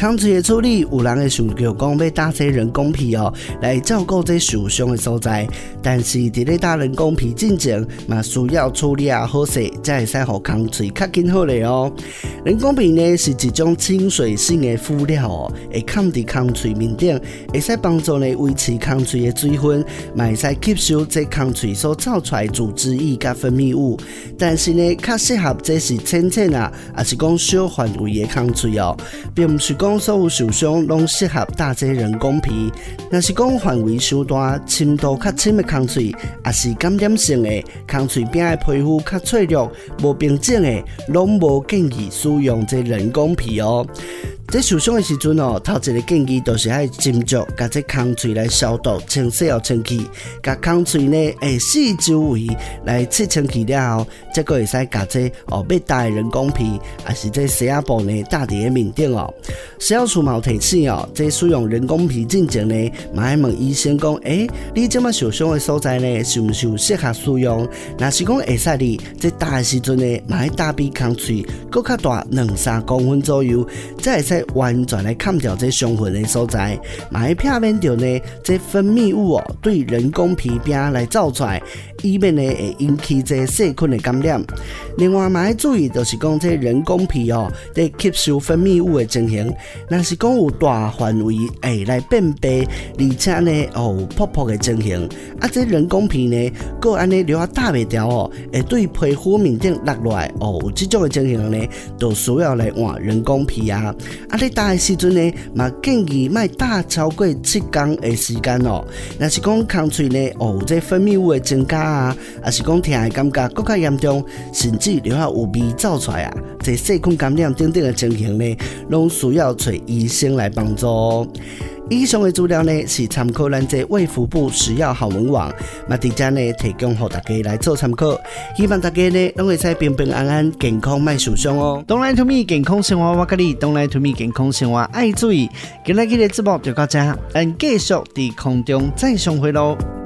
抗水的处理，有人会想着讲要打些人工皮哦，来照顾这受伤的所在。但是伫咧打人工皮进前，嘛需要处理啊好势，才会使让抗水较紧好咧哦。人工皮呢是一种亲水性的敷料哦，会抗伫抗水面顶，会使帮助你维持抗水的水分，嘛会使吸收这抗水所造出来组织液甲分泌物。但是呢，较适合这是浅浅啊，也是讲小范围的抗水哦，并不是讲。所有受伤拢适合打这人工皮，若是讲范围伤大、深度较深的空喙，也是感染性的空喙边的皮肤较脆弱、无平整的，拢无建议用这人工皮哦。这受伤的时阵哦，头一个建议就是爱斟酌，甲这空喙来消毒、清洗哦、清气，甲空喙呢，诶，四周围来切清气了后，再个会使甲这哦，要打的人工皮，还是这洗牙布呢，打伫个面顶哦。洗牙除毛提醒哦，这使用人工皮进前呢，嘛爱问医生讲，诶、欸，你这么受伤的所在呢，是毋是有适合使用？若是讲会使哩，这打的时阵呢，嘛爱打比空喙搁较大两三公分左右，再会使。完全来砍掉这伤痕的所在，嘛要避免掉呢，这分泌物哦，对人工皮边来造出来，以免呢会引起这细菌的感染。另外嘛要注意，就是讲这人工皮哦，在吸收分泌物的情形，若是讲有大范围诶来辨别，而且呢哦有泡泡的情形，啊这人工皮呢，搁安尼留下打未掉哦，会对皮肤面顶落落来哦，有这种的情形呢，都需要来换人工皮啊，啊你打的时阵呢，嘛建议莫打超过七天的时间哦。若是讲空喙呢，哦这分泌物的增加啊，还是讲疼的感觉更加严重，甚至留下有味走出来啊，这细菌感染等等的情形呢，拢需要找医生来帮助。以上的资料呢，是参考咱这卫福部食药好文网，嘛伫遮呢提供给大家来做参考，希望大家呢拢会使平平安安、健康卖受伤哦。Don't lie to me，健康生活我教你；Don't lie to me，健康生活爱注意。今日的节目就到这，咱继续伫空中再相会喽。